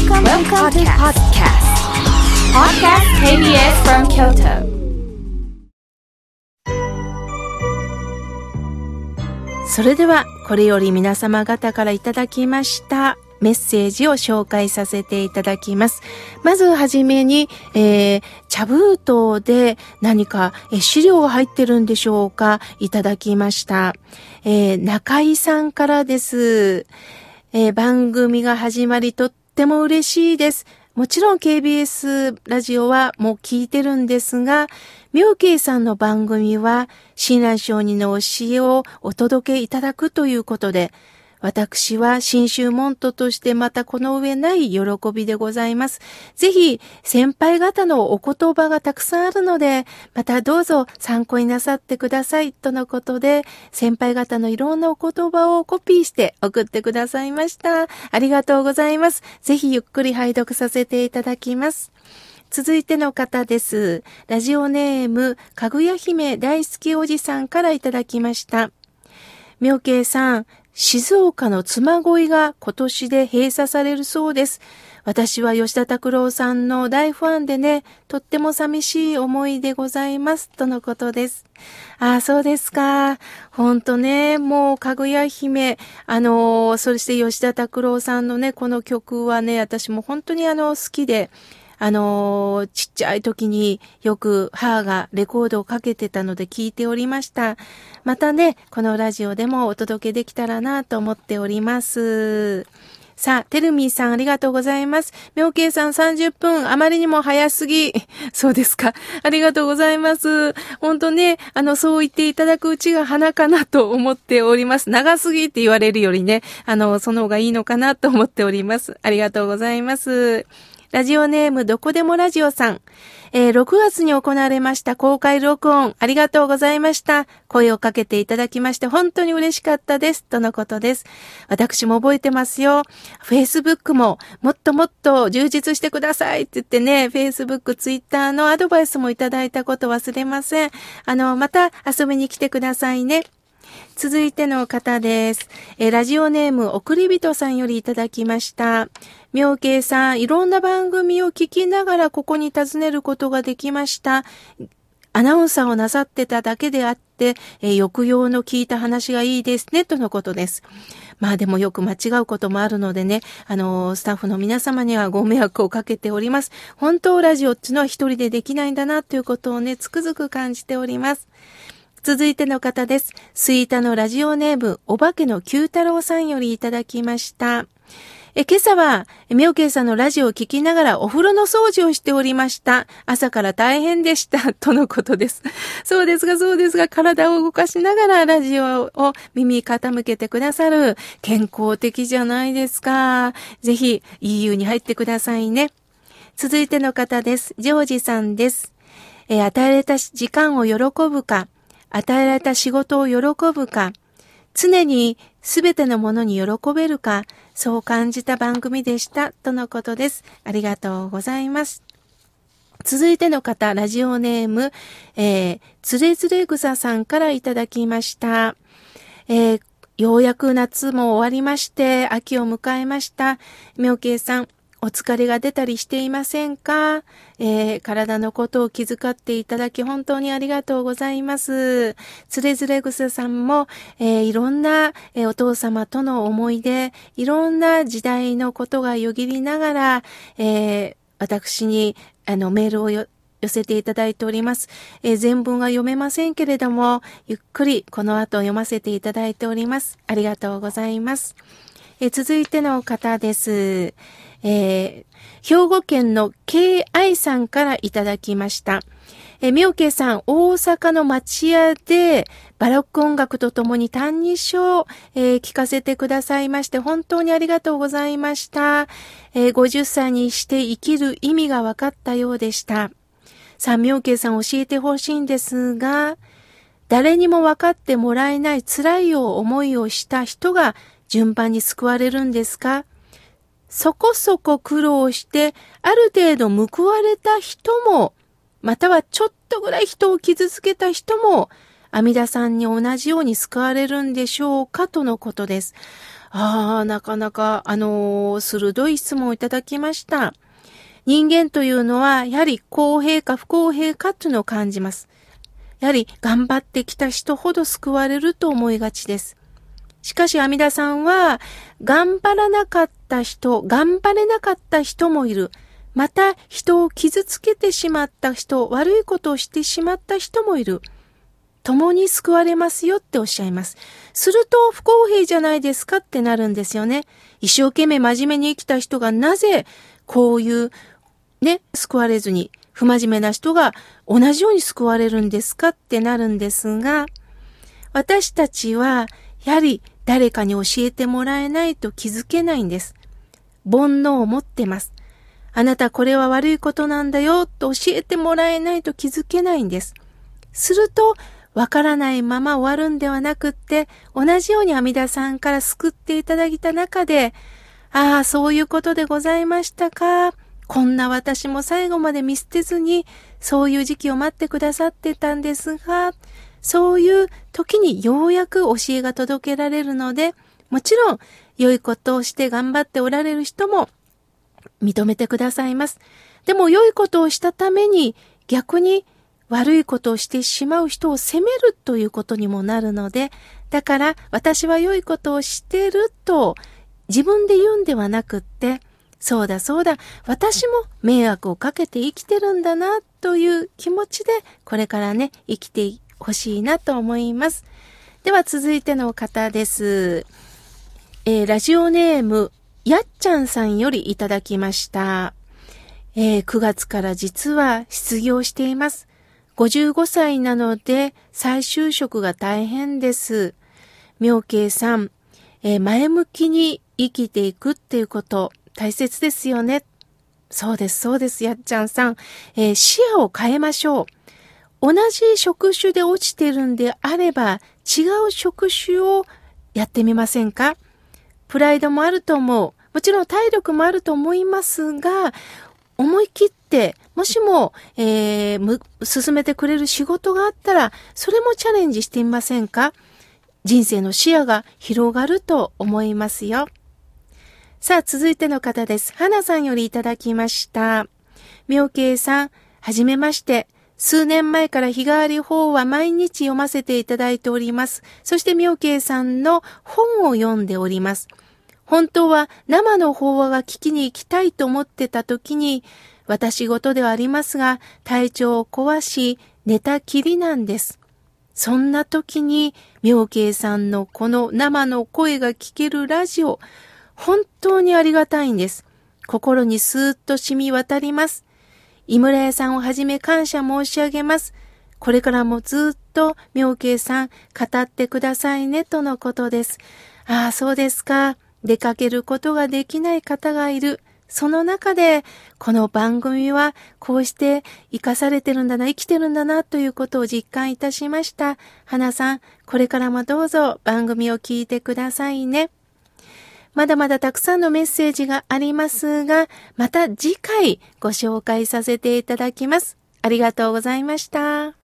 Welcome, Welcome to podcast. Podcast KBS from Kyoto. それではこれより皆様方からいただきましたメッセージを紹介させていただきます。まずはじめに、えー、茶封筒で何か、え資料が入ってるんでしょうか？いただきました。えー、中井さんからです。えー、番組が始まりとっても嬉しいです。もちろん KBS ラジオはもう聞いてるんですが、妙慶さんの番組は、親鸞上人の教えをお届けいただくということで、私は新州門徒としてまたこの上ない喜びでございます。ぜひ、先輩方のお言葉がたくさんあるので、またどうぞ参考になさってください、とのことで、先輩方のいろんなお言葉をコピーして送ってくださいました。ありがとうございます。ぜひゆっくり拝読させていただきます。続いての方です。ラジオネーム、かぐや姫大好きおじさんからいただきました。妙慶さん、静岡の妻恋が今年で閉鎖されるそうです。私は吉田拓郎さんの大ファンでね、とっても寂しい思いでございます。とのことです。ああ、そうですか。ほんとね、もう、かぐや姫、あのそして吉田拓郎さんのね、この曲はね、私も本当にあの、好きで、あのー、ちっちゃい時によく母がレコードをかけてたので聞いておりました。またね、このラジオでもお届けできたらなと思っております。さあ、てるみーさんありがとうございます。妙慶さん30分、あまりにも早すぎ。そうですか。ありがとうございます。本当ね、あの、そう言っていただくうちが花かなと思っております。長すぎって言われるよりね、あの、その方がいいのかなと思っております。ありがとうございます。ラジオネームどこでもラジオさん。えー、6月に行われました公開録音、ありがとうございました。声をかけていただきまして本当に嬉しかったです。とのことです。私も覚えてますよ。Facebook ももっともっと充実してくださいって言ってね、Facebook、Twitter のアドバイスもいただいたこと忘れません。あの、また遊びに来てくださいね。続いての方です。えラジオネーム、送り人さんよりいただきました。妙慶さん、いろんな番組を聞きながらここに訪ねることができました。アナウンサーをなさってただけであって、えー、抑揚の効いた話がいいですね、とのことです。まあでもよく間違うこともあるのでね、あのー、スタッフの皆様にはご迷惑をかけております。本当ラジオっていうのは一人でできないんだな、ということをね、つくづく感じております。続いての方です。スイータのラジオネーム、お化けの九太郎さんよりいただきました。え、今朝は、みけいさんのラジオを聞きながらお風呂の掃除をしておりました。朝から大変でした。とのことです。そうですが、そうですが、体を動かしながらラジオを耳傾けてくださる。健康的じゃないですか。ぜひ、EU に入ってくださいね。続いての方です。ジョージさんです。え、与えられた時間を喜ぶか。与えられた仕事を喜ぶか、常にすべてのものに喜べるか、そう感じた番組でした、とのことです。ありがとうございます。続いての方、ラジオネーム、えー、つれつれ草さんからいただきました。えー、ようやく夏も終わりまして、秋を迎えました。妙慶さん、お疲れが出たりしていませんか、えー、体のことを気遣っていただき本当にありがとうございます。つれづれ草さんも、えー、いろんな、えー、お父様との思い出、いろんな時代のことがよぎりながら、え私にあのメールをよ寄せていただいております、え全文は読めませんけれども、ゆっくりこの後読ませていただいております。ありがとうございます。え続いての方です。えー、兵庫県の K.I. さんからいただきました。えー、みおけさん、大阪の町屋で、バロック音楽とともに単二章、えー、聞かせてくださいまして、本当にありがとうございました。えー、50歳にして生きる意味が分かったようでした。さあ、みおけさん教えてほしいんですが、誰にも分かってもらえない辛い思いをした人が順番に救われるんですか？そこそこ苦労して、ある程度報われた人も、またはちょっとぐらい人を傷つけた人も、阿弥陀さんに同じように救われるんでしょうかとのことです。ああ、なかなか、あのー、鋭い質問をいただきました。人間というのは、やはり公平か不公平かというのを感じます。やはり頑張ってきた人ほど救われると思いがちです。しかし、阿弥陀さんは、頑張らなかった人、頑張れなかった人もいる。また、人を傷つけてしまった人、悪いことをしてしまった人もいる。共に救われますよっておっしゃいます。すると不公平じゃないですかってなるんですよね。一生懸命真面目に生きた人がなぜこういうね、救われずに不真面目な人が同じように救われるんですかってなるんですが、私たちはやはり誰かに教えてもらえないと気づけないんです。煩悩を持ってます。あなたこれは悪いことなんだよと教えてもらえないと気づけないんです。すると、わからないまま終わるんではなくって、同じように阿弥陀さんから救っていただいた中で、ああ、そういうことでございましたか。こんな私も最後まで見捨てずに、そういう時期を待ってくださってたんですが、そういう時にようやく教えが届けられるので、もちろん良いことをして頑張っておられる人も認めてくださいます。でも良いことをしたために逆に悪いことをしてしまう人を責めるということにもなるので、だから私は良いことをしてると自分で言うんではなくって、そうだそうだ、私も迷惑をかけて生きてるんだなという気持ちでこれからね、生きていほしいなと思います。では続いての方です。えー、ラジオネーム、やっちゃんさんよりいただきました。えー、9月から実は失業しています。55歳なので再就職が大変です。妙慶さん、えー、前向きに生きていくっていうこと大切ですよね。そうです、そうです、やっちゃんさん。えー、視野を変えましょう。同じ職種で落ちてるんであれば、違う職種をやってみませんか？プライドもあると思う。もちろん体力もあると思いますが、思い切って、もしも、えー、進めてくれる仕事があったら、それもチャレンジしてみませんか？人生の視野が広がると思いますよ。さあ、続いての方です。花さんよりいただきました。妙慶さん、はじめまして。数年前から日替わり法は毎日読ませていただいております。そして妙慶さんの本を読んでおります。本当は生の法話が聞きに行きたいと思ってた時に、私事ではありますが、体調を壊し、寝たきりなんです。そんな時に、妙慶さんのこの生の声が聞けるラジオ、本当にありがたいんです。心にスーッと染み渡ります。井村屋さんをはじめ感謝申し上げます。これからもずっと妙慶さん語ってくださいねとのことです。ああ、そうですか。出かけることができない方がいる。その中で、この番組はこうして生かされてるんだな、生きてるんだなということを実感いたしました。花さん、これからもどうぞ番組を聞いてくださいね。まだまだたくさんのメッセージがありますが、また次回ご紹介させていただきます。ありがとうございました。